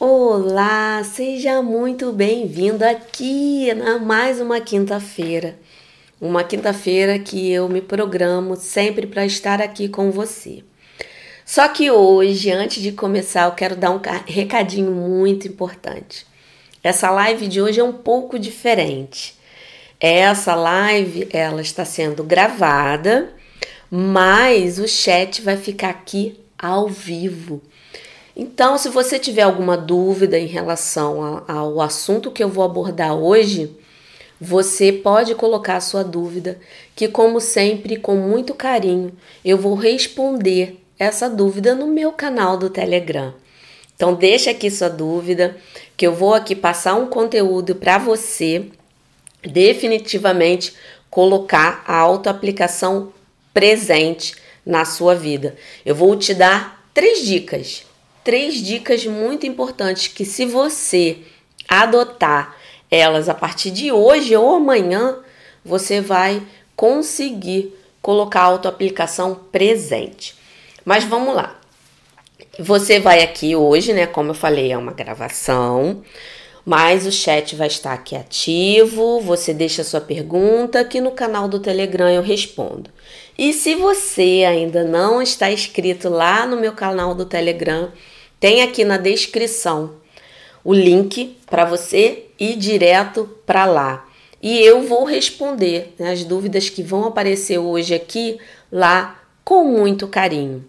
Olá, seja muito bem-vindo aqui na mais uma quinta-feira. Uma quinta-feira que eu me programo sempre para estar aqui com você. Só que hoje, antes de começar, eu quero dar um recadinho muito importante. Essa live de hoje é um pouco diferente. Essa live, ela está sendo gravada, mas o chat vai ficar aqui ao vivo. Então, se você tiver alguma dúvida em relação ao assunto que eu vou abordar hoje, você pode colocar a sua dúvida, que como sempre, com muito carinho, eu vou responder essa dúvida no meu canal do Telegram. Então deixa aqui sua dúvida, que eu vou aqui passar um conteúdo para você definitivamente colocar a autoaplicação presente na sua vida. Eu vou te dar três dicas três dicas muito importantes que, se você adotar elas a partir de hoje ou amanhã, você vai conseguir colocar a autoaplicação presente. Mas vamos lá. Você vai aqui hoje, né? Como eu falei, é uma gravação, mas o chat vai estar aqui ativo. Você deixa sua pergunta aqui no canal do Telegram eu respondo. E se você ainda não está inscrito lá no meu canal do Telegram, tem aqui na descrição o link para você ir direto para lá. E eu vou responder né, as dúvidas que vão aparecer hoje aqui lá com muito carinho.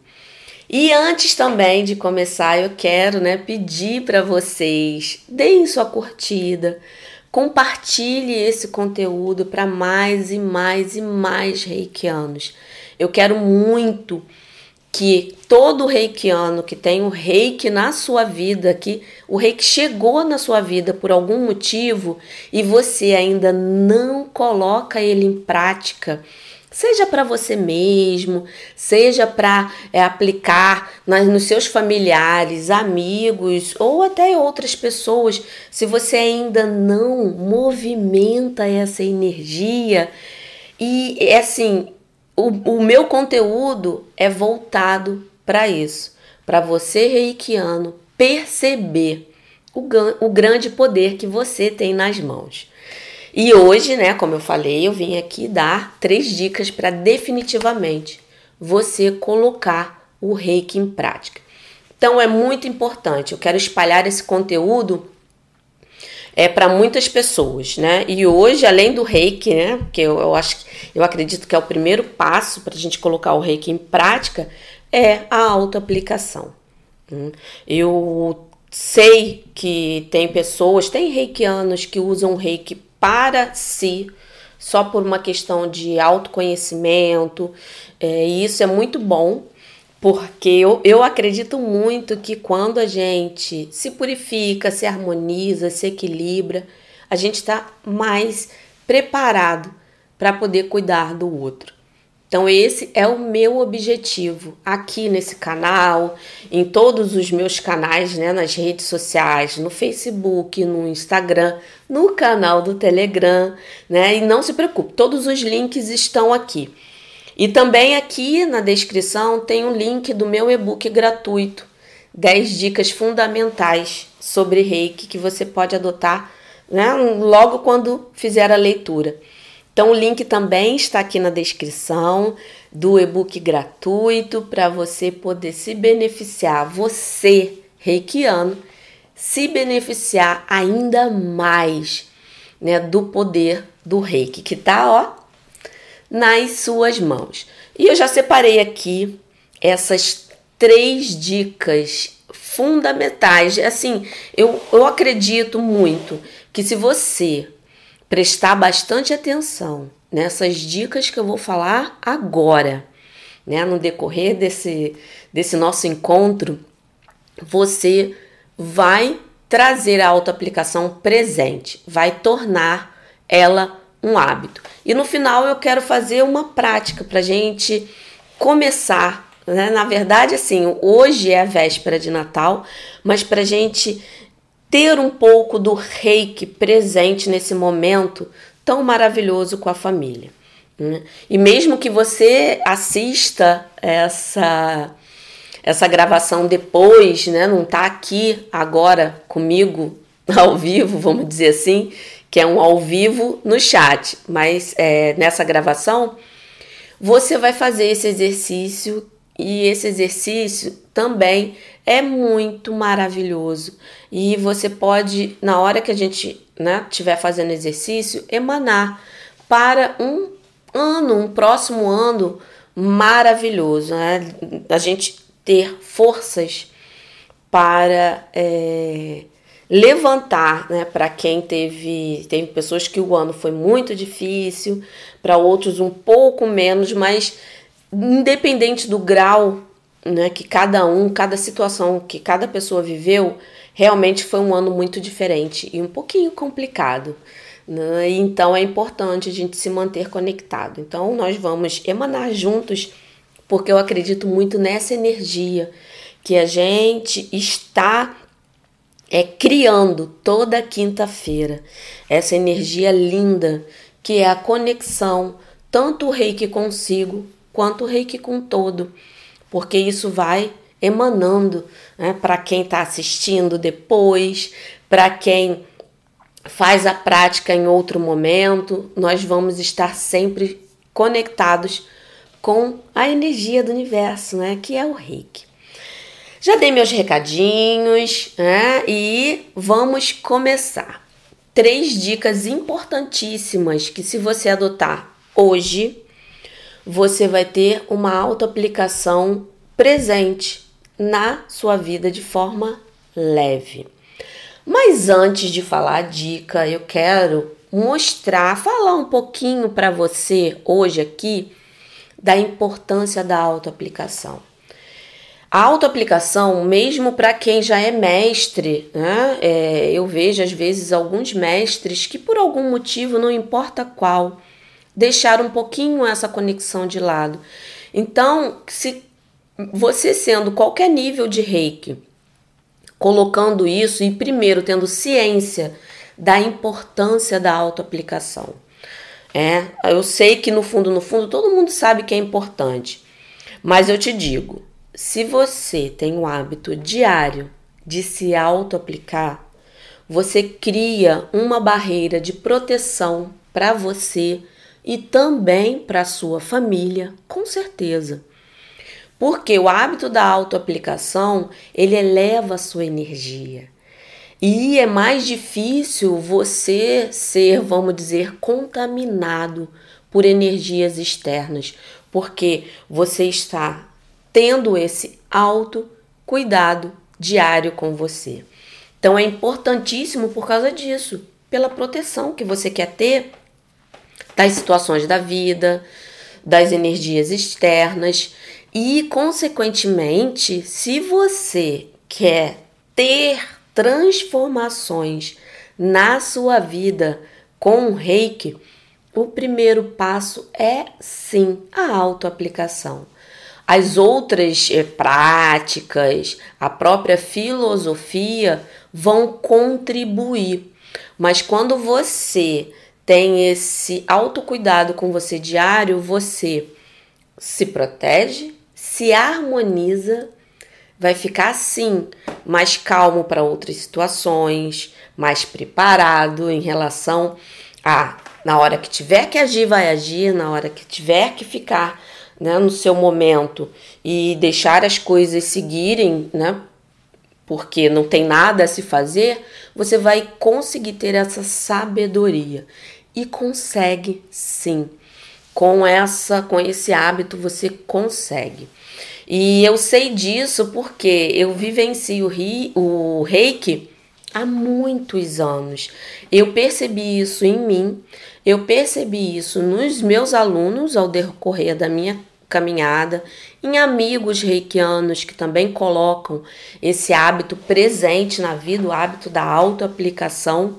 E antes também de começar, eu quero né, pedir para vocês, deem sua curtida, compartilhe esse conteúdo para mais e mais e mais reikianos. Eu quero muito que todo reikiano que tem o reiki na sua vida, que o reiki chegou na sua vida por algum motivo e você ainda não coloca ele em prática, seja para você mesmo, seja para é, aplicar nas, nos seus familiares, amigos ou até outras pessoas, se você ainda não movimenta essa energia e é assim o, o meu conteúdo é voltado para isso, para você reikiano perceber o, o grande poder que você tem nas mãos. E hoje, né, como eu falei, eu vim aqui dar três dicas para definitivamente você colocar o reiki em prática. Então é muito importante, eu quero espalhar esse conteúdo é para muitas pessoas, né? E hoje, além do reiki, né? Que eu, eu acho, eu acredito que é o primeiro passo para a gente colocar o reiki em prática, é a autoaplicação. Hum. Eu sei que tem pessoas, tem reikianos que usam reiki para si, só por uma questão de autoconhecimento, é, e isso é muito bom, porque eu, eu acredito muito que quando a gente se purifica, se harmoniza, se equilibra, a gente está mais preparado para poder cuidar do outro. Então, esse é o meu objetivo aqui nesse canal, em todos os meus canais, né, nas redes sociais, no Facebook, no Instagram, no canal do Telegram, né? E não se preocupe, todos os links estão aqui. E também aqui na descrição tem um link do meu e-book gratuito, 10 dicas fundamentais sobre reiki que você pode adotar né, logo quando fizer a leitura. Então, o link também está aqui na descrição do e-book gratuito para você poder se beneficiar, você, reikiano, se beneficiar ainda mais né, do poder do reiki, que tá ó nas suas mãos. E eu já separei aqui essas três dicas fundamentais. Assim, eu, eu acredito muito que se você prestar bastante atenção nessas dicas que eu vou falar agora, né, no decorrer desse, desse nosso encontro, você vai trazer a autoaplicação presente, vai tornar ela um hábito. E no final eu quero fazer uma prática para gente começar. Né? Na verdade, assim, hoje é a véspera de Natal, mas para gente ter um pouco do reiki presente nesse momento tão maravilhoso com a família. Né? E mesmo que você assista essa essa gravação depois, né? Não tá aqui agora comigo ao vivo, vamos dizer assim, que é um ao vivo no chat, mas é, nessa gravação você vai fazer esse exercício e esse exercício também é muito maravilhoso. E você pode, na hora que a gente né, fazendo exercício, emanar para um ano, um próximo ano maravilhoso. Né? A gente ter forças para é, levantar, né, para quem teve, tem pessoas que o ano foi muito difícil, para outros um pouco menos, mas independente do grau, né, que cada um, cada situação que cada pessoa viveu, realmente foi um ano muito diferente e um pouquinho complicado. Né? Então é importante a gente se manter conectado. Então nós vamos emanar juntos, porque eu acredito muito nessa energia que a gente está é criando toda quinta-feira essa energia linda que é a conexão tanto o reiki consigo quanto o reiki com todo, porque isso vai emanando né, para quem está assistindo depois, para quem faz a prática em outro momento, nós vamos estar sempre conectados com a energia do universo, né, que é o reiki. Já dei meus recadinhos né? e vamos começar. Três dicas importantíssimas que, se você adotar hoje, você vai ter uma autoaplicação presente na sua vida de forma leve. Mas antes de falar a dica, eu quero mostrar, falar um pouquinho para você hoje aqui da importância da autoaplicação. Autoaplicação, mesmo para quem já é mestre, né? É, eu vejo às vezes alguns mestres que, por algum motivo, não importa qual, deixaram um pouquinho essa conexão de lado. Então, se você sendo qualquer nível de reiki, colocando isso e primeiro tendo ciência da importância da autoaplicação. É, eu sei que no fundo, no fundo, todo mundo sabe que é importante, mas eu te digo, se você tem o hábito diário de se auto-aplicar, você cria uma barreira de proteção para você e também para sua família, com certeza. Porque o hábito da autoaplicação, ele eleva a sua energia. E é mais difícil você ser, vamos dizer, contaminado por energias externas, porque você está tendo esse alto cuidado diário com você. Então é importantíssimo por causa disso, pela proteção que você quer ter das situações da vida, das energias externas e, consequentemente, se você quer ter transformações na sua vida com o reiki, o primeiro passo é sim a autoaplicação. As outras é, práticas, a própria filosofia vão contribuir. Mas quando você tem esse autocuidado com você diário, você se protege, se harmoniza, vai ficar assim, mais calmo para outras situações, mais preparado em relação a na hora que tiver que agir, vai agir, na hora que tiver que ficar né, no seu momento e deixar as coisas seguirem, né, porque não tem nada a se fazer, você vai conseguir ter essa sabedoria e consegue sim. Com essa, com esse hábito você consegue. E eu sei disso porque eu vivencio o Reiki há muitos anos. Eu percebi isso em mim, eu percebi isso nos meus alunos ao decorrer da minha caminhada, em amigos reikianos que também colocam esse hábito presente na vida, o hábito da autoaplicação.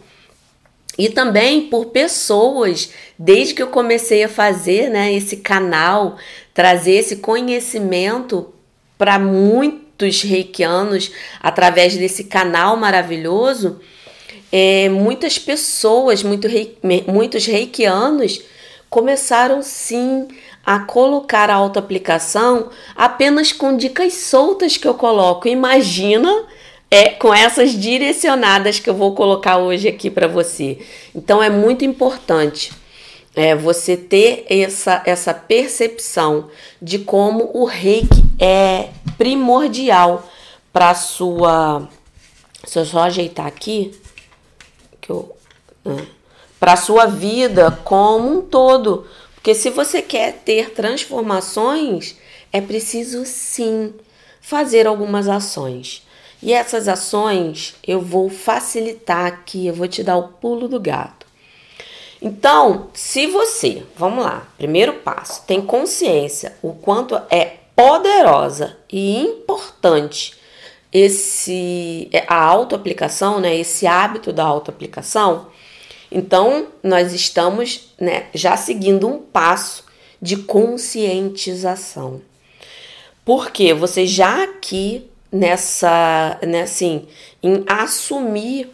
E também por pessoas, desde que eu comecei a fazer né, esse canal, trazer esse conhecimento para muitos reikianos através desse canal maravilhoso, é, muitas pessoas, muito rei, muitos reikianos começaram sim a colocar a autoaplicação apenas com dicas soltas que eu coloco. Imagina é com essas direcionadas que eu vou colocar hoje aqui para você. Então é muito importante é, você ter essa, essa percepção de como o reiki é primordial para sua. Se eu só ajeitar aqui, que eu. Né, para sua vida como um todo. Porque se você quer ter transformações, é preciso sim fazer algumas ações. E essas ações eu vou facilitar aqui, eu vou te dar o pulo do gato. Então, se você, vamos lá, primeiro passo, tem consciência o quanto é poderosa e importante esse a autoaplicação, né, esse hábito da autoaplicação, então nós estamos, né, já seguindo um passo de conscientização. Porque você já aqui nessa, né, assim, em assumir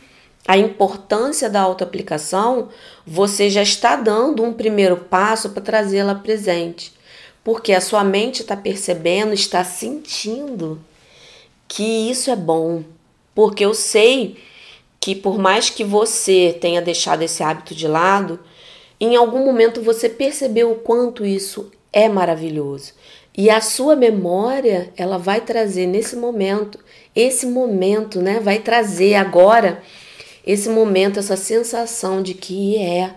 a importância da autoaplicação, você já está dando um primeiro passo para trazê-la presente. Porque a sua mente está percebendo, está sentindo que isso é bom. Porque eu sei que por mais que você tenha deixado esse hábito de lado, em algum momento você percebeu o quanto isso é maravilhoso. E a sua memória, ela vai trazer nesse momento, esse momento, né? Vai trazer agora esse momento, essa sensação de que é.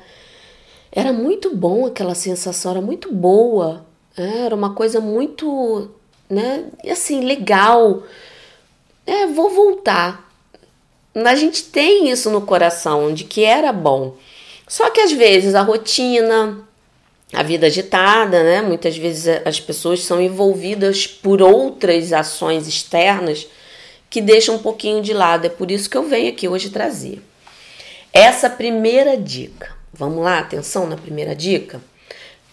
Era muito bom aquela sensação, era muito boa, né? era uma coisa muito, né? Assim, legal. É, vou voltar. A gente tem isso no coração, de que era bom. Só que às vezes a rotina, a vida agitada, né? Muitas vezes as pessoas são envolvidas por outras ações externas que deixam um pouquinho de lado. É por isso que eu venho aqui hoje trazer. Essa primeira dica. Vamos lá, atenção na primeira dica.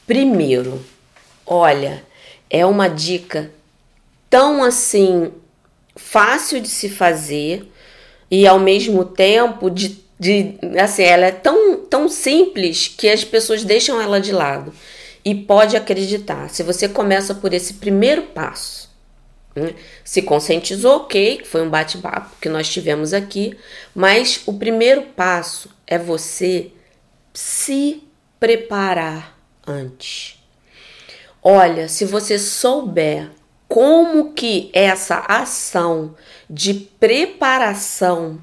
Primeiro, olha, é uma dica tão assim fácil de se fazer e ao mesmo tempo de de assim, ela é tão, tão simples que as pessoas deixam ela de lado. E pode acreditar, se você começa por esse primeiro passo, né? se conscientizou, ok, foi um bate-papo que nós tivemos aqui, mas o primeiro passo é você se preparar antes. Olha, se você souber como que essa ação de preparação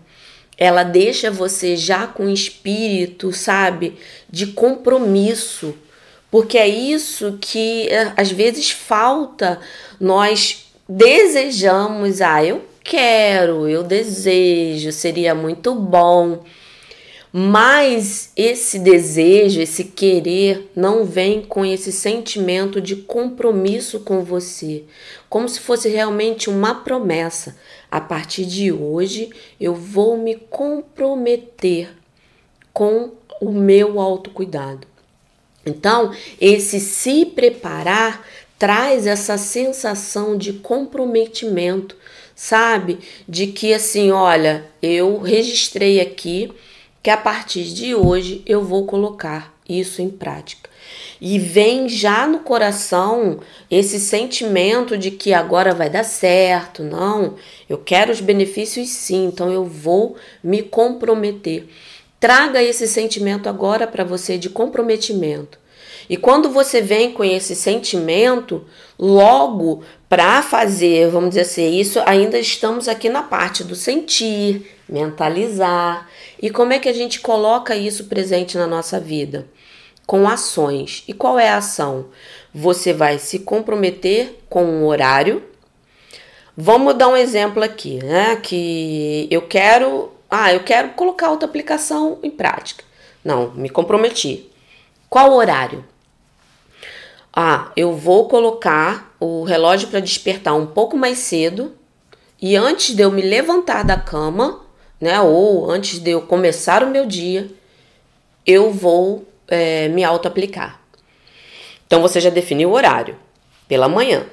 ela deixa você já com espírito, sabe, de compromisso, porque é isso que é, às vezes falta. Nós desejamos, ah, eu quero, eu desejo, seria muito bom. Mas esse desejo, esse querer, não vem com esse sentimento de compromisso com você, como se fosse realmente uma promessa. A partir de hoje, eu vou me comprometer com o meu autocuidado. Então, esse se preparar traz essa sensação de comprometimento, sabe? De que assim, olha, eu registrei aqui que a partir de hoje eu vou colocar isso em prática. E vem já no coração esse sentimento de que agora vai dar certo, não, eu quero os benefícios sim, então eu vou me comprometer. Traga esse sentimento agora para você de comprometimento. E quando você vem com esse sentimento, logo para fazer, vamos dizer assim, isso ainda estamos aqui na parte do sentir, mentalizar. E como é que a gente coloca isso presente na nossa vida? Com ações. E qual é a ação? Você vai se comprometer com um horário. Vamos dar um exemplo aqui, né? Que eu quero, ah, eu quero colocar outra aplicação em prática. Não, me comprometi. Qual horário? Ah, eu vou colocar o relógio para despertar um pouco mais cedo e antes de eu me levantar da cama, né, ou antes de eu começar o meu dia, eu vou é, me auto-aplicar. Então você já definiu o horário pela manhã,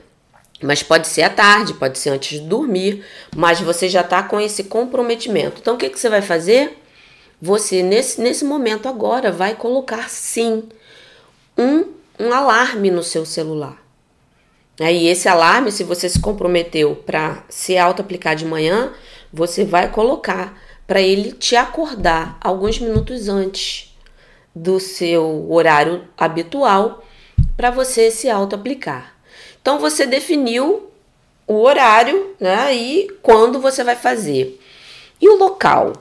mas pode ser à tarde, pode ser antes de dormir, mas você já está com esse comprometimento. Então o que, que você vai fazer? Você, nesse, nesse momento agora, vai colocar sim um um alarme no seu celular. E esse alarme, se você se comprometeu para se auto-aplicar de manhã, você vai colocar para ele te acordar alguns minutos antes do seu horário habitual para você se auto-aplicar. Então você definiu o horário né, e quando você vai fazer. E o local?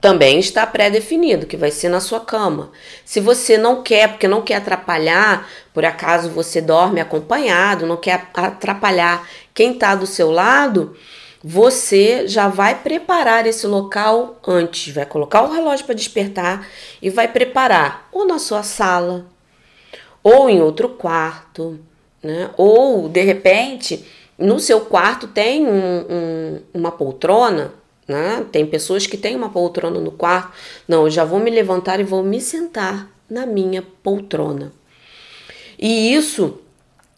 também está pré-definido, que vai ser na sua cama. Se você não quer, porque não quer atrapalhar, por acaso você dorme acompanhado, não quer atrapalhar quem está do seu lado, você já vai preparar esse local antes, vai colocar o relógio para despertar e vai preparar ou na sua sala, ou em outro quarto, né? Ou de repente no seu quarto tem um, um, uma poltrona né? Tem pessoas que têm uma poltrona no quarto. Não, eu já vou me levantar e vou me sentar na minha poltrona. E isso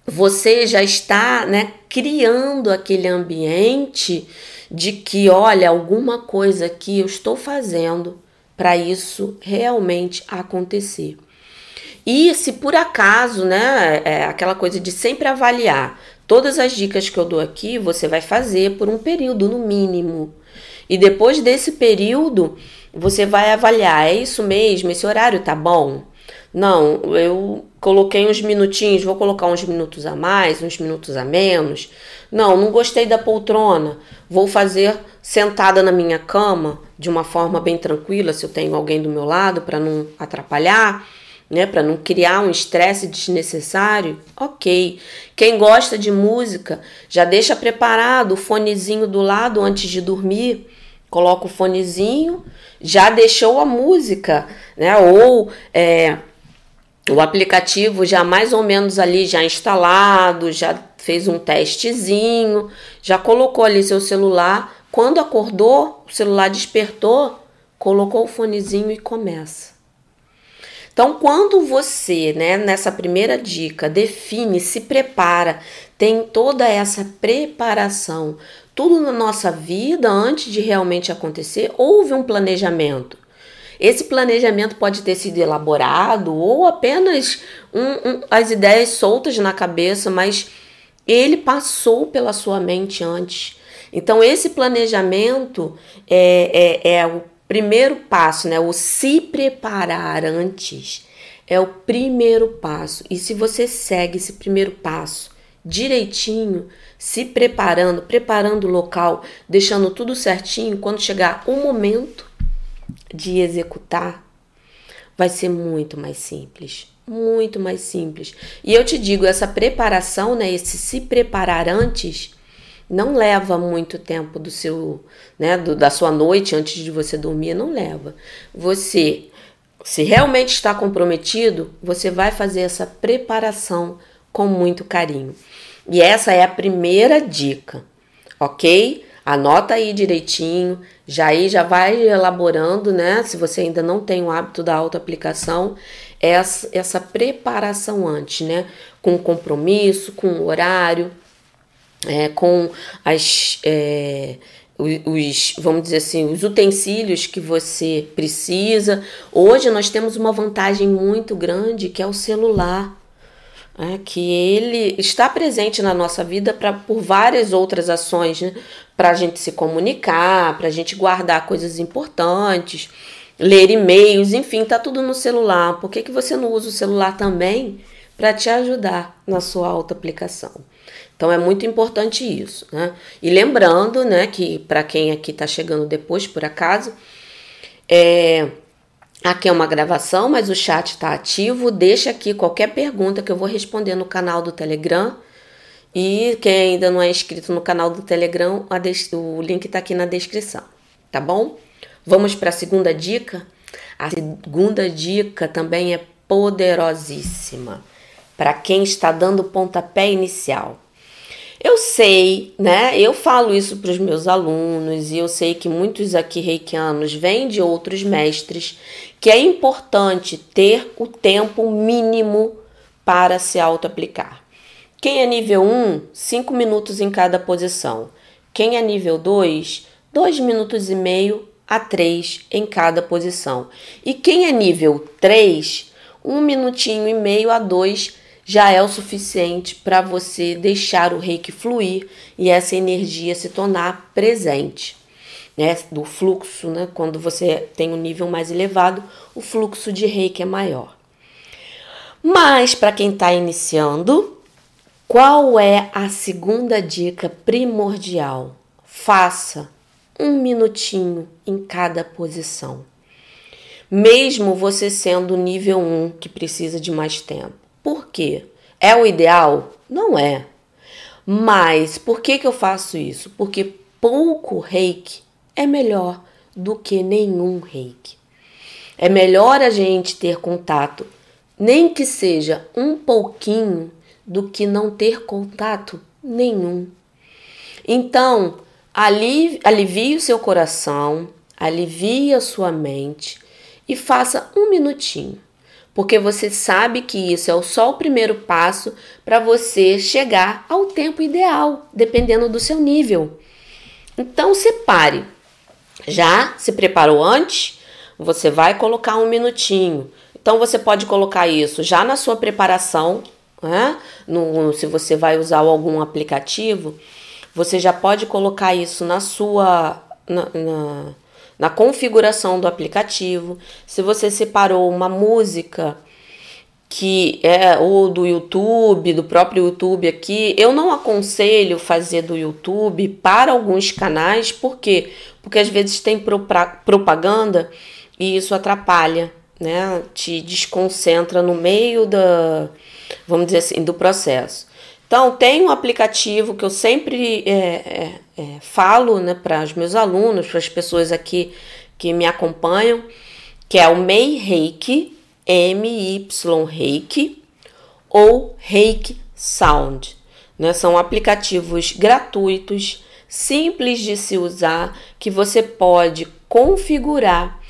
você já está né, criando aquele ambiente de que, olha, alguma coisa que eu estou fazendo para isso realmente acontecer. E se por acaso, né, é aquela coisa de sempre avaliar, todas as dicas que eu dou aqui, você vai fazer por um período no mínimo. E depois desse período, você vai avaliar: é isso mesmo? Esse horário tá bom? Não, eu coloquei uns minutinhos, vou colocar uns minutos a mais, uns minutos a menos. Não, não gostei da poltrona, vou fazer sentada na minha cama de uma forma bem tranquila, se eu tenho alguém do meu lado para não atrapalhar, né, para não criar um estresse desnecessário. OK. Quem gosta de música, já deixa preparado o fonezinho do lado antes de dormir coloca o fonezinho, já deixou a música, né? Ou é, o aplicativo já mais ou menos ali já instalado, já fez um testezinho, já colocou ali seu celular. Quando acordou, o celular despertou, colocou o fonezinho e começa. Então, quando você, né, nessa primeira dica, define, se prepara, tem toda essa preparação tudo na nossa vida, antes de realmente acontecer, houve um planejamento. Esse planejamento pode ter sido elaborado ou apenas um, um, as ideias soltas na cabeça, mas ele passou pela sua mente antes. Então, esse planejamento é, é, é o primeiro passo, né? O se preparar antes é o primeiro passo. E se você segue esse primeiro passo direitinho, se preparando, preparando o local, deixando tudo certinho, quando chegar o momento de executar, vai ser muito mais simples, muito mais simples. E eu te digo, essa preparação, né, esse se preparar antes, não leva muito tempo do seu, né, do, da sua noite antes de você dormir, não leva. Você, se realmente está comprometido, você vai fazer essa preparação com muito carinho. E essa é a primeira dica, ok? Anota aí direitinho, já aí já vai elaborando, né? Se você ainda não tem o hábito da autoaplicação, essa, essa preparação antes, né? Com compromisso, com horário, é, com as. É, os, vamos dizer assim, os utensílios que você precisa. Hoje nós temos uma vantagem muito grande que é o celular é, que ele está presente na nossa vida pra, por várias outras ações, né? para a gente se comunicar, para a gente guardar coisas importantes, ler e-mails, enfim, tá tudo no celular. Por que, que você não usa o celular também para te ajudar na sua auto-aplicação? Então é muito importante isso, né? E lembrando, né, que para quem aqui está chegando depois, por acaso, é, Aqui é uma gravação, mas o chat está ativo. Deixa aqui qualquer pergunta que eu vou responder no canal do Telegram. E quem ainda não é inscrito no canal do Telegram, o link está aqui na descrição, tá bom? Vamos para a segunda dica. A segunda dica também é poderosíssima para quem está dando pontapé inicial. Eu sei, né? Eu falo isso para os meus alunos e eu sei que muitos aqui reikianos vêm de outros mestres que é importante ter o tempo mínimo para se auto-aplicar. Quem é nível 1, 5 minutos em cada posição. Quem é nível 2, 2 minutos e meio a 3 em cada posição. E quem é nível 3, um minutinho e meio a dois já é o suficiente para você deixar o reiki fluir e essa energia se tornar presente. Né, do fluxo, né? Quando você tem um nível mais elevado, o fluxo de reiki é maior. Mas para quem está iniciando, qual é a segunda dica primordial? Faça um minutinho em cada posição. Mesmo você sendo nível 1 que precisa de mais tempo. Por quê? É o ideal? Não é. Mas por que, que eu faço isso? Porque pouco reiki é melhor do que nenhum reiki. É melhor a gente ter contato, nem que seja um pouquinho, do que não ter contato nenhum. Então, alivie, alivie o seu coração, alivie a sua mente e faça um minutinho porque você sabe que isso é só o primeiro passo para você chegar ao tempo ideal, dependendo do seu nível. Então separe. Já se preparou antes? Você vai colocar um minutinho. Então você pode colocar isso já na sua preparação, né? No, se você vai usar algum aplicativo, você já pode colocar isso na sua na, na na configuração do aplicativo. Se você separou uma música que é ou do YouTube, do próprio YouTube aqui, eu não aconselho fazer do YouTube para alguns canais, por quê? Porque às vezes tem propaganda e isso atrapalha, né? Te desconcentra no meio da, vamos dizer assim, do processo. Então, tem um aplicativo que eu sempre é, é, é, falo né, para os meus alunos, para as pessoas aqui que me acompanham, que é o MEI Reiki, M-Y Reiki, ou Reiki Sound. Né? São aplicativos gratuitos, simples de se usar, que você pode configurar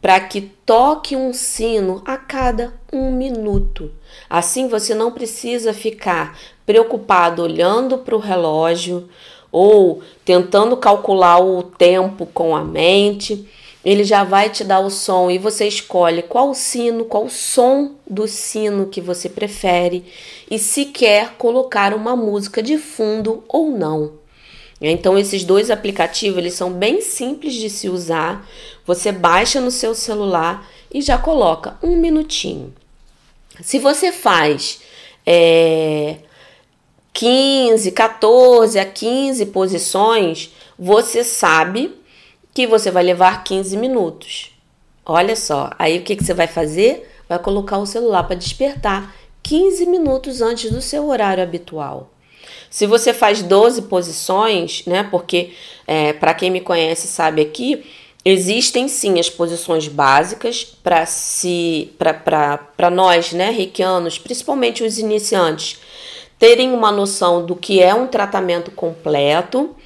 para que toque um sino a cada um minuto. Assim você não precisa ficar preocupado olhando para o relógio ou tentando calcular o tempo com a mente. Ele já vai te dar o som e você escolhe qual sino, qual som do sino que você prefere e se quer colocar uma música de fundo ou não. Então esses dois aplicativos eles são bem simples de se usar. Você baixa no seu celular e já coloca um minutinho. Se você faz é, 15, 14 a 15 posições, você sabe que você vai levar 15 minutos. Olha só, aí o que, que você vai fazer? Vai colocar o celular para despertar 15 minutos antes do seu horário habitual. Se você faz 12 posições, né? Porque é, para quem me conhece sabe aqui, existem sim as posições básicas para si, para nós, né, reikianos, principalmente os iniciantes terem uma noção do que é um tratamento completo,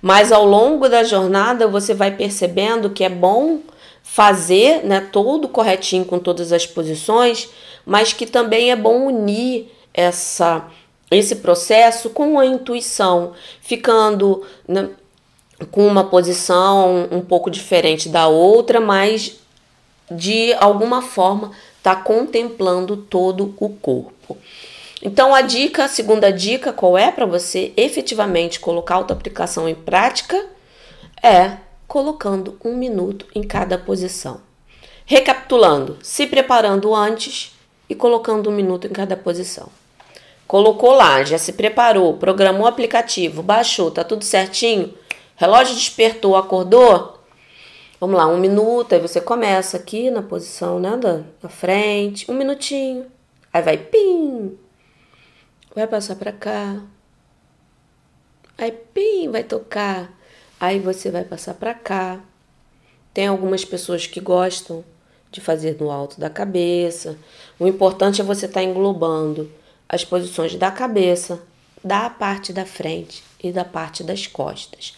mas ao longo da jornada você vai percebendo que é bom fazer né, todo corretinho com todas as posições, mas que também é bom unir essa, esse processo com a intuição, ficando né, com uma posição um pouco diferente da outra, mas de alguma forma está contemplando todo o corpo. Então, a dica, a segunda dica, qual é para você efetivamente colocar a auto-aplicação em prática? É colocando um minuto em cada posição. Recapitulando, se preparando antes e colocando um minuto em cada posição. Colocou lá, já se preparou, programou o aplicativo, baixou, tá tudo certinho? Relógio despertou, acordou? Vamos lá, um minuto, aí você começa aqui na posição né, da, da frente, um minutinho, aí vai pim, vai passar para cá. Aí, pim, vai tocar. Aí você vai passar para cá. Tem algumas pessoas que gostam de fazer no alto da cabeça. O importante é você estar tá englobando as posições da cabeça, da parte da frente e da parte das costas.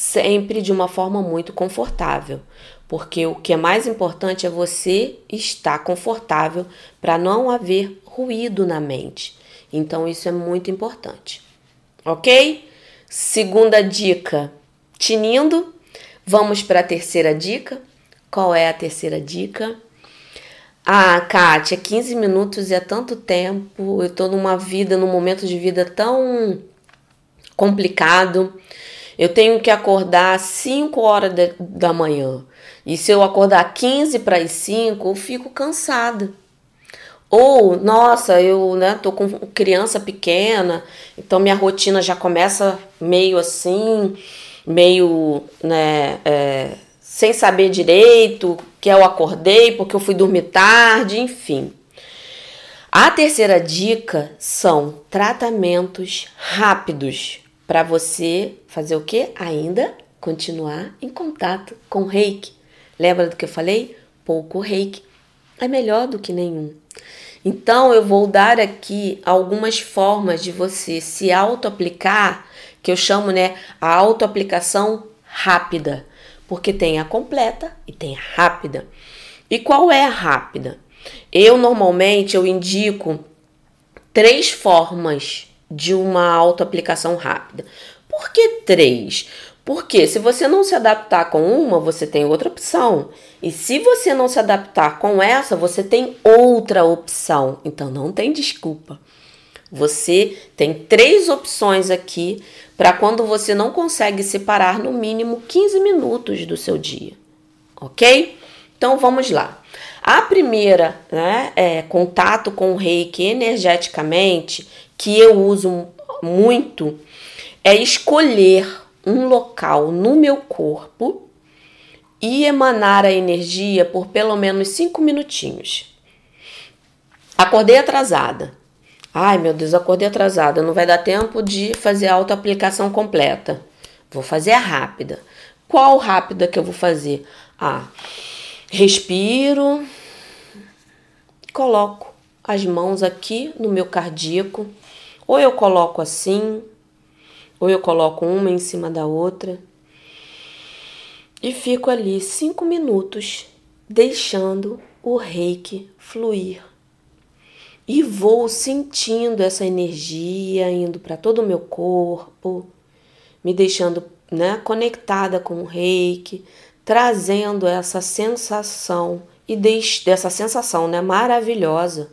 Sempre de uma forma muito confortável, porque o que é mais importante é você estar confortável para não haver ruído na mente. Então, isso é muito importante. Ok? Segunda dica: tinindo. Vamos para a terceira dica. Qual é a terceira dica? Ah, Kátia, 15 minutos é tanto tempo. Eu tô numa vida, num momento de vida tão complicado. Eu tenho que acordar às 5 horas de, da manhã. E se eu acordar 15 para as 5, eu fico cansada. Ou, nossa, eu né, tô com criança pequena, então minha rotina já começa meio assim, meio né, é, sem saber direito que eu acordei porque eu fui dormir tarde, enfim. A terceira dica são tratamentos rápidos para você fazer o que? Ainda continuar em contato com reiki. Lembra do que eu falei? Pouco reiki é melhor do que nenhum. Então eu vou dar aqui algumas formas de você se auto-aplicar, que eu chamo, né, a auto-aplicação rápida, porque tem a completa e tem a rápida. E qual é a rápida? Eu normalmente eu indico três formas de uma autoaplicação rápida. Por que três? Porque se você não se adaptar com uma, você tem outra opção. E se você não se adaptar com essa, você tem outra opção. Então não tem desculpa. Você tem três opções aqui para quando você não consegue separar no mínimo 15 minutos do seu dia. Ok? Então vamos lá. A primeira, né, é contato com o reiki energeticamente, que eu uso muito é escolher um local no meu corpo e emanar a energia por pelo menos cinco minutinhos. Acordei atrasada. Ai meu Deus, acordei atrasada. Não vai dar tempo de fazer a auto-aplicação completa. Vou fazer a rápida. Qual rápida que eu vou fazer? Ah, respiro, coloco as mãos aqui no meu cardíaco. Ou eu coloco assim, ou eu coloco uma em cima da outra. E fico ali cinco minutos deixando o reiki fluir. E vou sentindo essa energia indo para todo o meu corpo, me deixando né, conectada com o reiki, trazendo essa sensação e dessa sensação né, maravilhosa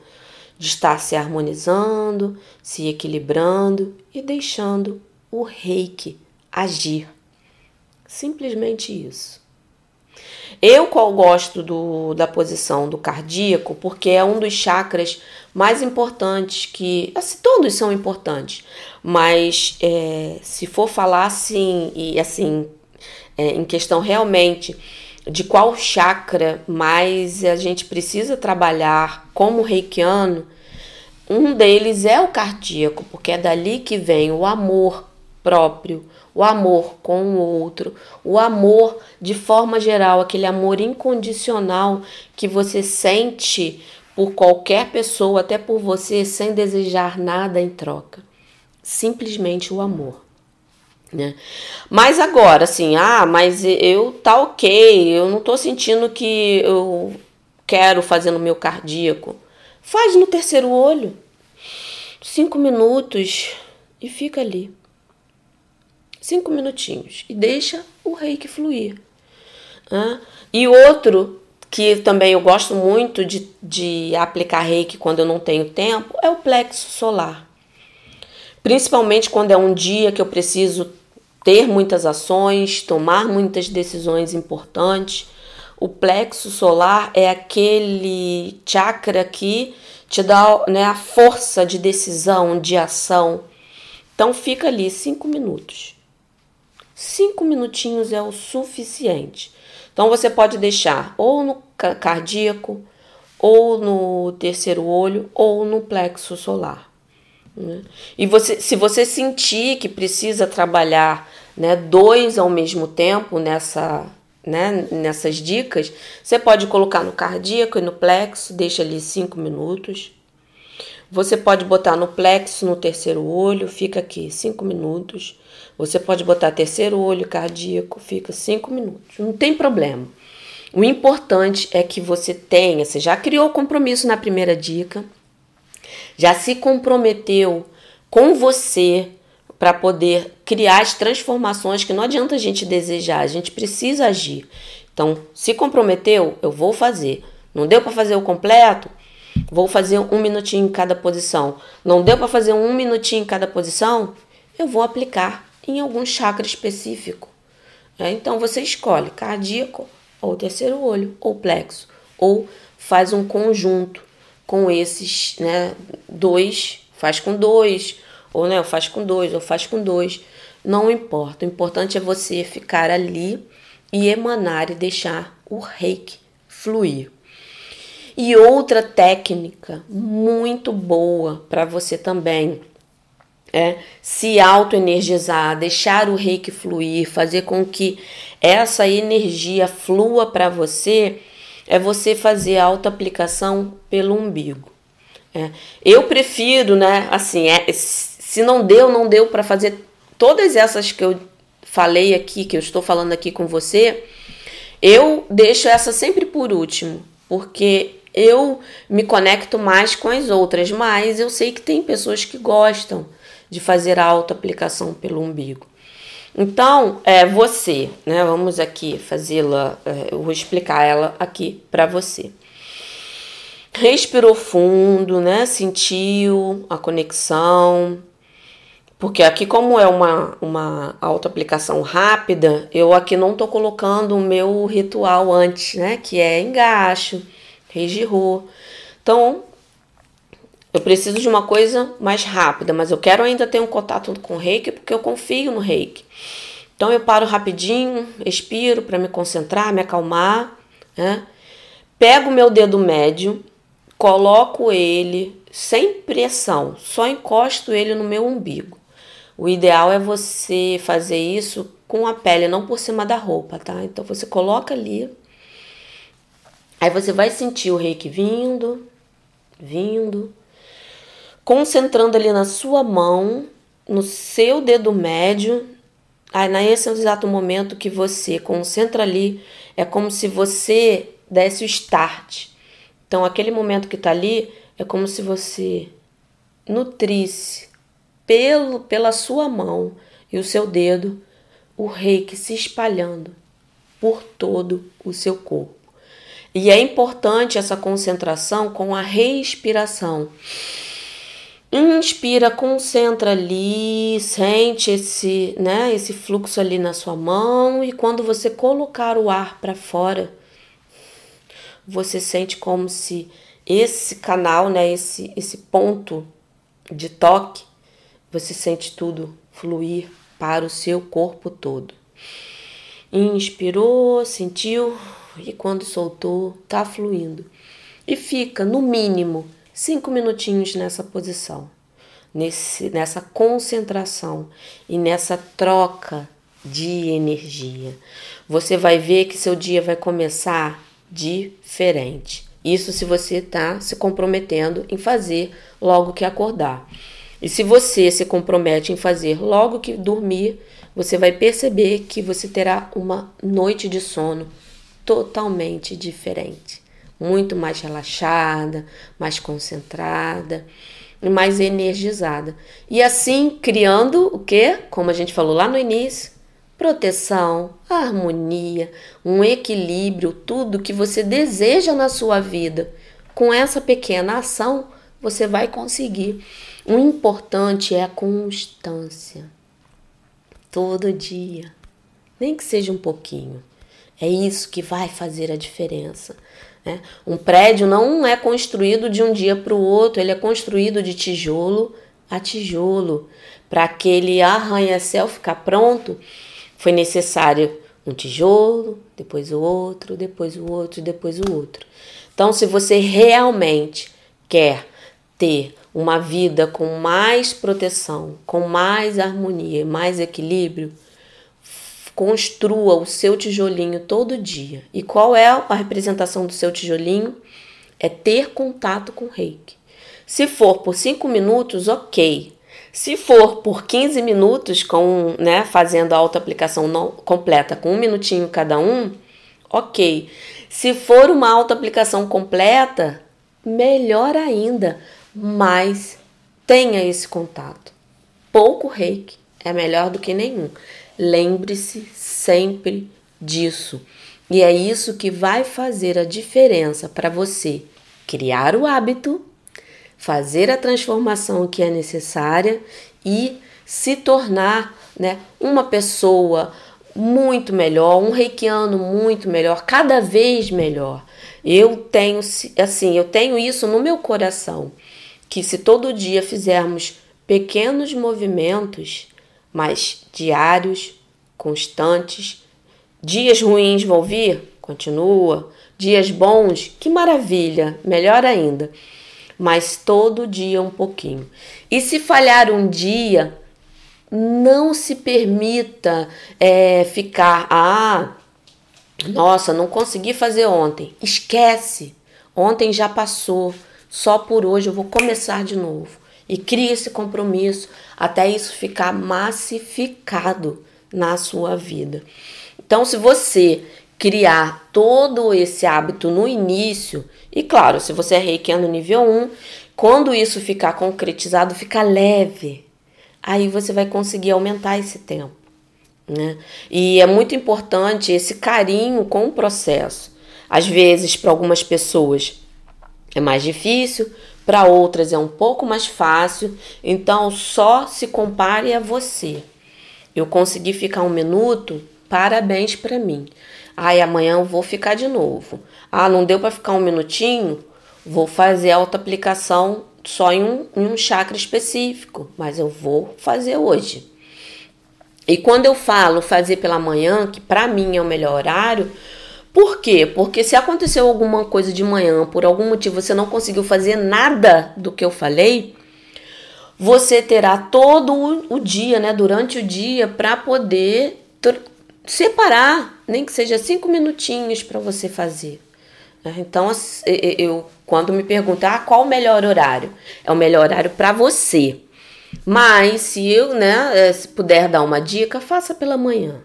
de estar se harmonizando, se equilibrando e deixando o reiki agir. Simplesmente isso. Eu qual gosto do, da posição do cardíaco porque é um dos chakras mais importantes que assim, todos são importantes, mas é, se for falar assim e assim é, em questão realmente de qual chakra mais a gente precisa trabalhar como reikiano, um deles é o cardíaco, porque é dali que vem o amor próprio, o amor com o outro, o amor de forma geral, aquele amor incondicional que você sente por qualquer pessoa, até por você, sem desejar nada em troca. Simplesmente o amor. Né? Mas agora, assim, ah, mas eu tá ok, eu não tô sentindo que eu quero fazer no meu cardíaco. Faz no terceiro olho, cinco minutos e fica ali. Cinco minutinhos e deixa o reiki fluir. Ah, e outro que também eu gosto muito de, de aplicar reiki quando eu não tenho tempo é o plexo solar. Principalmente quando é um dia que eu preciso ter muitas ações, tomar muitas decisões importantes. O plexo solar é aquele chakra que te dá né, a força de decisão, de ação. Então fica ali cinco minutos. Cinco minutinhos é o suficiente. Então você pode deixar ou no cardíaco, ou no terceiro olho, ou no plexo solar. Né? E você, se você sentir que precisa trabalhar né, dois ao mesmo tempo nessa, né, nessas dicas, você pode colocar no cardíaco e no plexo, deixa ali cinco minutos. Você pode botar no plexo, no terceiro olho, fica aqui cinco minutos. Você pode botar terceiro olho cardíaco, fica cinco minutos. Não tem problema. O importante é que você tenha, você já criou o compromisso na primeira dica, já se comprometeu com você para poder criar as transformações que não adianta a gente desejar, a gente precisa agir. Então, se comprometeu, eu vou fazer. Não deu para fazer o completo? Vou fazer um minutinho em cada posição. Não deu para fazer um minutinho em cada posição? Eu vou aplicar em algum chakra específico. É, então você escolhe cardíaco, ou terceiro olho, ou plexo, ou faz um conjunto com esses, né, dois, faz com dois, ou né, faz com dois, ou faz com dois, não importa. O importante é você ficar ali e emanar e deixar o reiki fluir. E outra técnica muito boa para você também é se auto-energizar, deixar o reiki fluir, fazer com que essa energia flua para você, é você fazer auto-aplicação pelo umbigo. É. Eu prefiro, né, assim, é, se não deu, não deu para fazer todas essas que eu falei aqui, que eu estou falando aqui com você, eu deixo essa sempre por último, porque eu me conecto mais com as outras, mas eu sei que tem pessoas que gostam de fazer a auto-aplicação pelo umbigo. Então, é você, né? Vamos aqui fazê-la, é, eu vou explicar ela aqui para você. Respirou fundo, né? Sentiu a conexão, porque aqui, como é uma, uma auto-aplicação rápida, eu aqui não tô colocando o meu ritual antes, né? Que é engaixo, regirô. Então, eu preciso de uma coisa mais rápida, mas eu quero ainda ter um contato com o reiki porque eu confio no reiki. Então, eu paro rapidinho, expiro para me concentrar, me acalmar, né? Pego meu dedo médio, coloco ele sem pressão, só encosto ele no meu umbigo. O ideal é você fazer isso com a pele, não por cima da roupa, tá? Então você coloca ali. Aí você vai sentir o reiki vindo, vindo, concentrando ali na sua mão, no seu dedo médio. Aí nesse exato momento que você concentra ali, é como se você desse o start. Então aquele momento que tá ali é como se você nutrisse pelo, pela sua mão e o seu dedo o reiki se espalhando por todo o seu corpo. E é importante essa concentração com a respiração. Inspira, concentra ali, sente esse, né, esse fluxo ali na sua mão e quando você colocar o ar para fora, você sente como se esse canal, né, esse esse ponto de toque você sente tudo fluir para o seu corpo todo. Inspirou, sentiu e quando soltou, tá fluindo. E fica, no mínimo, cinco minutinhos nessa posição, nesse, nessa concentração e nessa troca de energia. Você vai ver que seu dia vai começar diferente. Isso se você está se comprometendo em fazer logo que acordar. E se você se compromete em fazer logo que dormir, você vai perceber que você terá uma noite de sono totalmente diferente, muito mais relaxada, mais concentrada e mais energizada. E assim criando o que? Como a gente falou lá no início, proteção, harmonia, um equilíbrio, tudo que você deseja na sua vida. Com essa pequena ação, você vai conseguir o importante é a constância. Todo dia. Nem que seja um pouquinho. É isso que vai fazer a diferença. Né? Um prédio não é construído de um dia para o outro, ele é construído de tijolo a tijolo. Para aquele arranha-céu ficar pronto, foi necessário um tijolo, depois o outro, depois o outro, depois o outro. Então, se você realmente quer ter uma vida com mais proteção, com mais harmonia, mais equilíbrio, construa o seu tijolinho todo dia. E qual é a representação do seu tijolinho? É ter contato com o reiki. Se for por 5 minutos, ok. Se for por 15 minutos, com, né, fazendo a auto-aplicação completa com um minutinho cada um, ok. Se for uma auto-aplicação completa, melhor ainda mas tenha esse contato. Pouco reiki é melhor do que nenhum. Lembre-se sempre disso. E é isso que vai fazer a diferença para você criar o hábito, fazer a transformação que é necessária e se tornar né, uma pessoa muito melhor, um reikiano muito melhor, cada vez melhor. Eu tenho assim, eu tenho isso no meu coração, que se todo dia fizermos pequenos movimentos, mas diários, constantes, dias ruins vão vir, continua, dias bons, que maravilha, melhor ainda. Mas todo dia um pouquinho. E se falhar um dia, não se permita é, ficar, ah, nossa, não consegui fazer ontem. Esquece. Ontem já passou. Só por hoje eu vou começar de novo. E crie esse compromisso até isso ficar massificado na sua vida. Então, se você criar todo esse hábito no início, e claro, se você é reikiano nível 1, quando isso ficar concretizado, fica leve aí você vai conseguir aumentar esse tempo. Né? E é muito importante esse carinho com o processo. Às vezes, para algumas pessoas é mais difícil, para outras é um pouco mais fácil, então só se compare a você. Eu consegui ficar um minuto, parabéns para mim. Aí amanhã eu vou ficar de novo. Ah, não deu para ficar um minutinho? Vou fazer a autoaplicação só em um, em um chakra específico, mas eu vou fazer hoje. E quando eu falo fazer pela manhã, que para mim é o melhor horário, por quê? Porque se aconteceu alguma coisa de manhã, por algum motivo você não conseguiu fazer nada do que eu falei, você terá todo o dia, né, durante o dia, para poder separar, nem que seja cinco minutinhos para você fazer. Então, eu quando me perguntam ah, qual o melhor horário, é o melhor horário para você. Mas se eu, né, eh, se puder dar uma dica, faça pela manhã.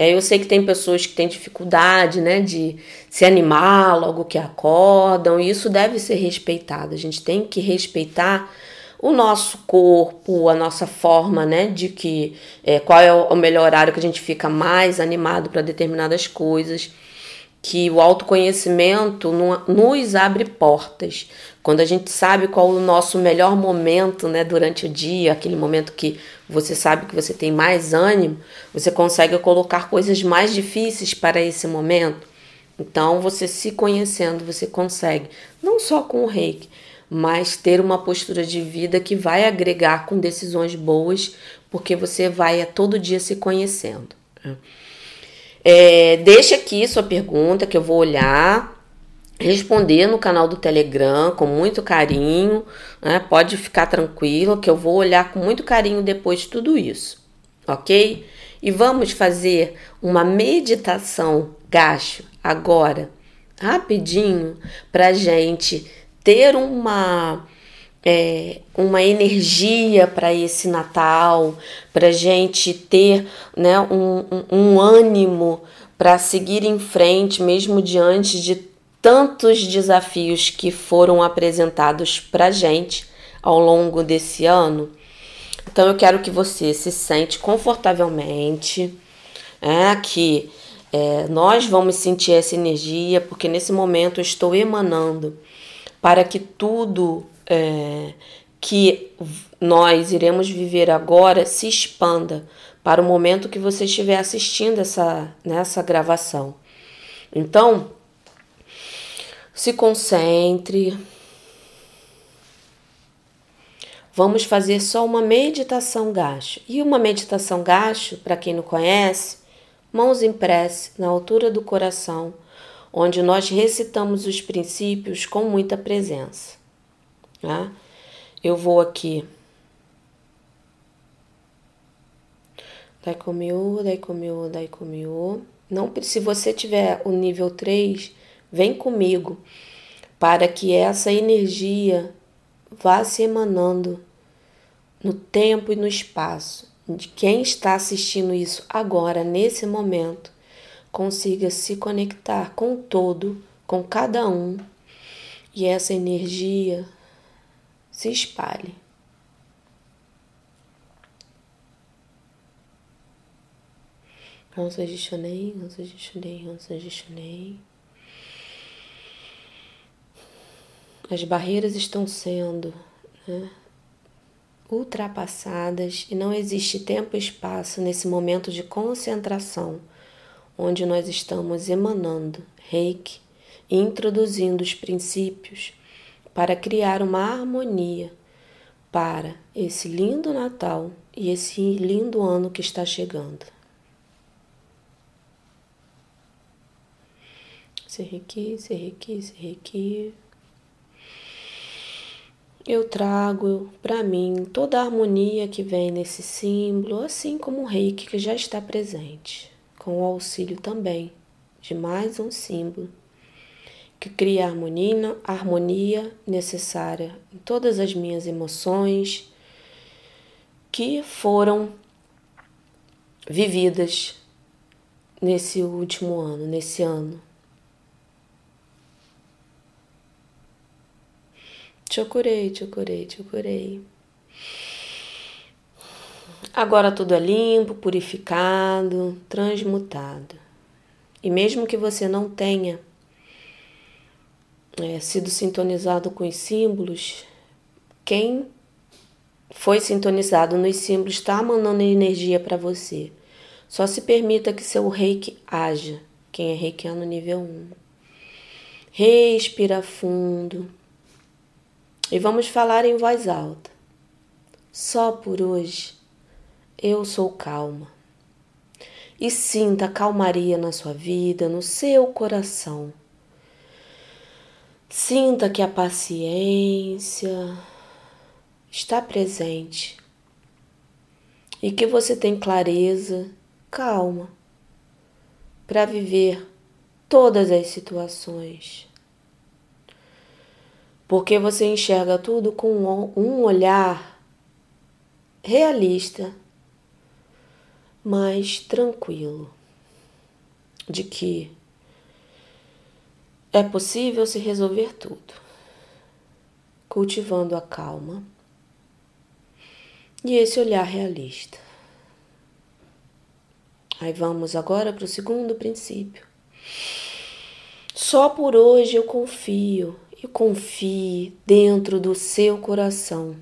É, eu sei que tem pessoas que têm dificuldade, né, de se animar logo que acordam, e isso deve ser respeitado. A gente tem que respeitar o nosso corpo, a nossa forma, né, de que é, qual é o melhor horário que a gente fica mais animado para determinadas coisas que o autoconhecimento nos abre portas. Quando a gente sabe qual o nosso melhor momento, né, durante o dia, aquele momento que você sabe que você tem mais ânimo, você consegue colocar coisas mais difíceis para esse momento. Então, você se conhecendo, você consegue, não só com o reiki, mas ter uma postura de vida que vai agregar com decisões boas, porque você vai a todo dia se conhecendo. É, deixe aqui sua pergunta que eu vou olhar, responder no canal do Telegram com muito carinho. Né? Pode ficar tranquilo que eu vou olhar com muito carinho depois de tudo isso, ok? E vamos fazer uma meditação gacho agora, rapidinho, para gente ter uma é, uma energia para esse Natal, para gente ter né, um, um, um ânimo para seguir em frente, mesmo diante de tantos desafios que foram apresentados para gente ao longo desse ano. Então eu quero que você se sente confortavelmente, é, que é, nós vamos sentir essa energia, porque nesse momento eu estou emanando para que tudo é, que nós iremos viver agora se expanda para o momento que você estiver assistindo essa nessa gravação. Então, se concentre. Vamos fazer só uma meditação gacho. E uma meditação gacho, para quem não conhece, mãos em prece na altura do coração, onde nós recitamos os princípios com muita presença. Tá? Eu vou aqui. Dai comiu, dai comiu, dai comiu. Não, se você tiver o nível 3, vem comigo para que essa energia vá se emanando no tempo e no espaço. De quem está assistindo isso agora, nesse momento, consiga se conectar com todo, com cada um, e essa energia se espalhe. Hansa Jishonei, Hansa Jishonei, Hansa Jishonei. As barreiras estão sendo né, ultrapassadas e não existe tempo e espaço nesse momento de concentração, onde nós estamos emanando reiki e introduzindo os princípios para criar uma harmonia para esse lindo Natal e esse lindo ano que está chegando. Se requi, se requi, se requi. Eu trago para mim toda a harmonia que vem nesse símbolo, assim como o reiki que já está presente, com o auxílio também de mais um símbolo que cria a harmonia, a harmonia necessária em todas as minhas emoções que foram vividas nesse último ano, nesse ano. Chokurei, chokurei, chokurei. Agora tudo é limpo, purificado, transmutado. E mesmo que você não tenha é, sido sintonizado com os símbolos, quem foi sintonizado nos símbolos está mandando energia para você. Só se permita que seu reiki haja. Quem é reikiano nível 1. Respira fundo. E vamos falar em voz alta. Só por hoje eu sou calma. E sinta calmaria na sua vida, no seu coração. Sinta que a paciência está presente e que você tem clareza, calma, para viver todas as situações. Porque você enxerga tudo com um olhar realista, mas tranquilo, de que é possível se resolver tudo, cultivando a calma e esse olhar realista. Aí vamos agora para o segundo princípio. Só por hoje eu confio, e confie dentro do seu coração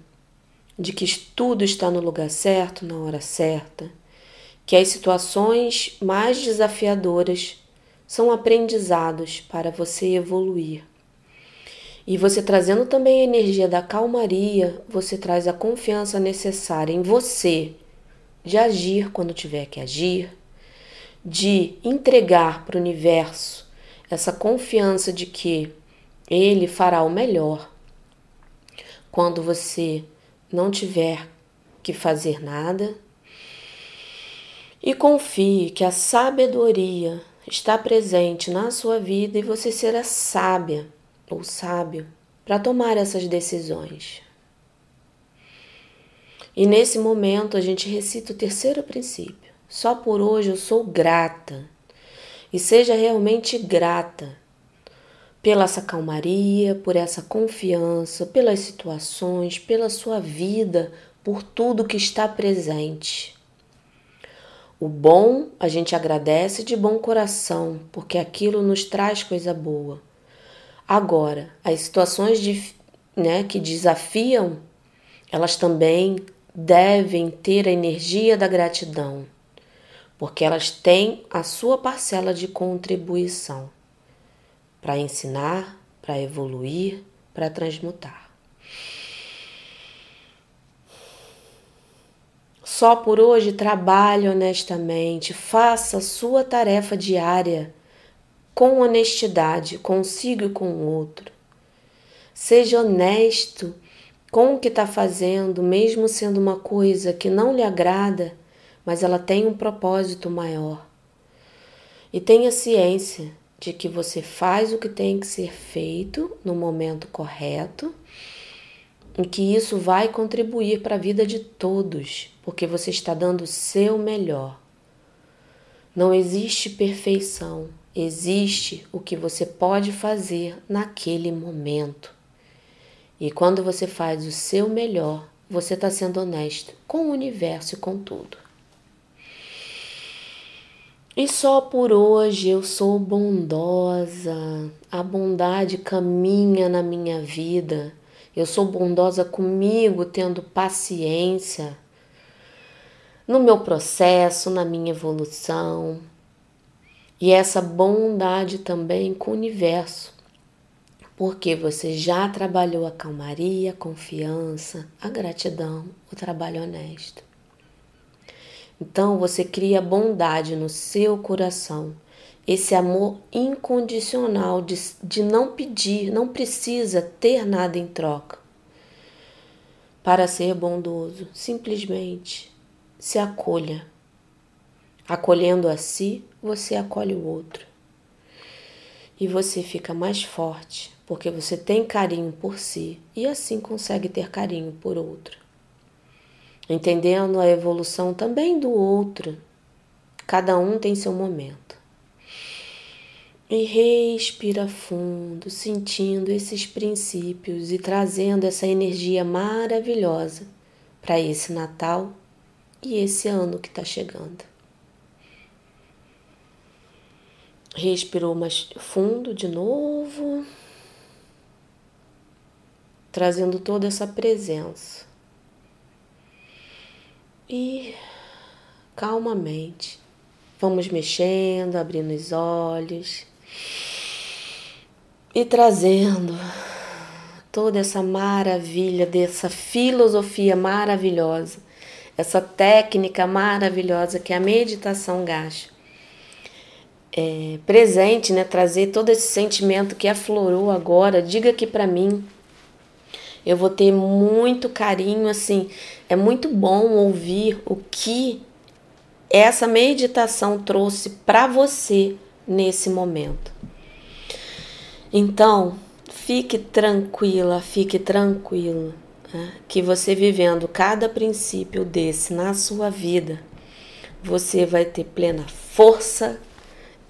de que tudo está no lugar certo, na hora certa, que as situações mais desafiadoras são aprendizados para você evoluir. E você trazendo também a energia da calmaria, você traz a confiança necessária em você de agir quando tiver que agir, de entregar para o universo essa confiança de que ele fará o melhor quando você não tiver que fazer nada. E confie que a sabedoria está presente na sua vida e você será sábia ou sábio para tomar essas decisões. E nesse momento a gente recita o terceiro princípio. Só por hoje eu sou grata. E seja realmente grata pela essa calmaria, por essa confiança, pelas situações, pela sua vida, por tudo que está presente. O bom a gente agradece de bom coração, porque aquilo nos traz coisa boa. Agora, as situações de, né, que desafiam, elas também devem ter a energia da gratidão, porque elas têm a sua parcela de contribuição para ensinar, para evoluir, para transmutar. Só por hoje trabalhe honestamente, faça sua tarefa diária com honestidade, consigo e com o outro. Seja honesto com o que está fazendo, mesmo sendo uma coisa que não lhe agrada, mas ela tem um propósito maior. E tenha ciência de que você faz o que tem que ser feito no momento correto em que isso vai contribuir para a vida de todos, porque você está dando o seu melhor. Não existe perfeição, existe o que você pode fazer naquele momento. E quando você faz o seu melhor, você está sendo honesto com o universo e com tudo. E só por hoje eu sou bondosa, a bondade caminha na minha vida. Eu sou bondosa comigo, tendo paciência no meu processo, na minha evolução. E essa bondade também com o universo, porque você já trabalhou a calmaria, a confiança, a gratidão, o trabalho honesto. Então você cria bondade no seu coração, esse amor incondicional de, de não pedir, não precisa ter nada em troca. Para ser bondoso, simplesmente se acolha. Acolhendo a si, você acolhe o outro. E você fica mais forte, porque você tem carinho por si e assim consegue ter carinho por outro entendendo a evolução também do outro. Cada um tem seu momento. E respira fundo, sentindo esses princípios e trazendo essa energia maravilhosa para esse Natal e esse ano que está chegando. Respirou mais fundo de novo, trazendo toda essa presença e calmamente vamos mexendo, abrindo os olhos e trazendo toda essa maravilha dessa filosofia maravilhosa, essa técnica maravilhosa que é a meditação gacha. É, presente, né? Trazer todo esse sentimento que aflorou agora. Diga aqui para mim eu vou ter muito carinho, assim, é muito bom ouvir o que essa meditação trouxe para você nesse momento. Então, fique tranquila, fique tranquilo, né? que você vivendo cada princípio desse na sua vida, você vai ter plena força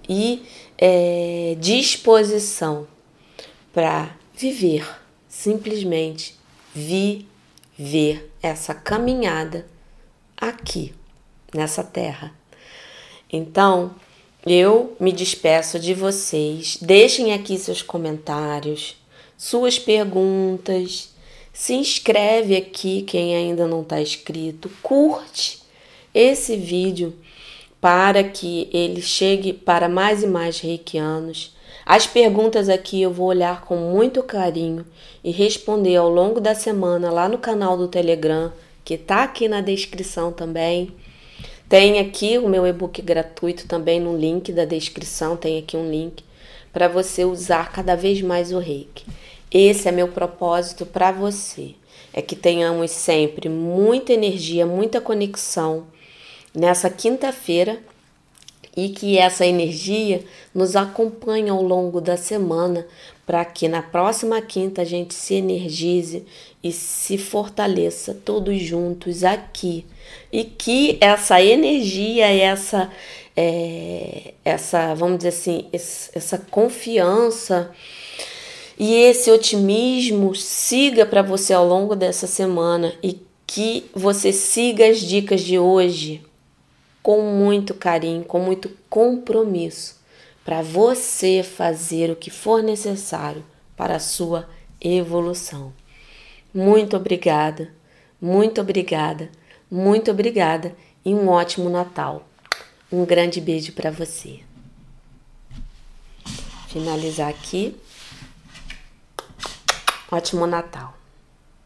e é, disposição para viver simplesmente viver essa caminhada aqui, nessa terra. Então, eu me despeço de vocês. Deixem aqui seus comentários, suas perguntas. Se inscreve aqui quem ainda não está inscrito. Curte esse vídeo para que ele chegue para mais e mais reikianos. As perguntas aqui eu vou olhar com muito carinho e responder ao longo da semana lá no canal do Telegram, que tá aqui na descrição também. Tem aqui o meu e-book gratuito também no link da descrição, tem aqui um link para você usar cada vez mais o Reiki. Esse é meu propósito para você. É que tenhamos sempre muita energia, muita conexão nessa quinta-feira e que essa energia nos acompanhe ao longo da semana para que na próxima quinta a gente se energize e se fortaleça todos juntos aqui. E que essa energia essa é, essa vamos dizer assim essa confiança e esse otimismo siga para você ao longo dessa semana e que você siga as dicas de hoje com muito carinho, com muito compromisso, para você fazer o que for necessário para a sua evolução. Muito obrigada, muito obrigada, muito obrigada e um ótimo Natal. Um grande beijo para você. Finalizar aqui. Ótimo Natal.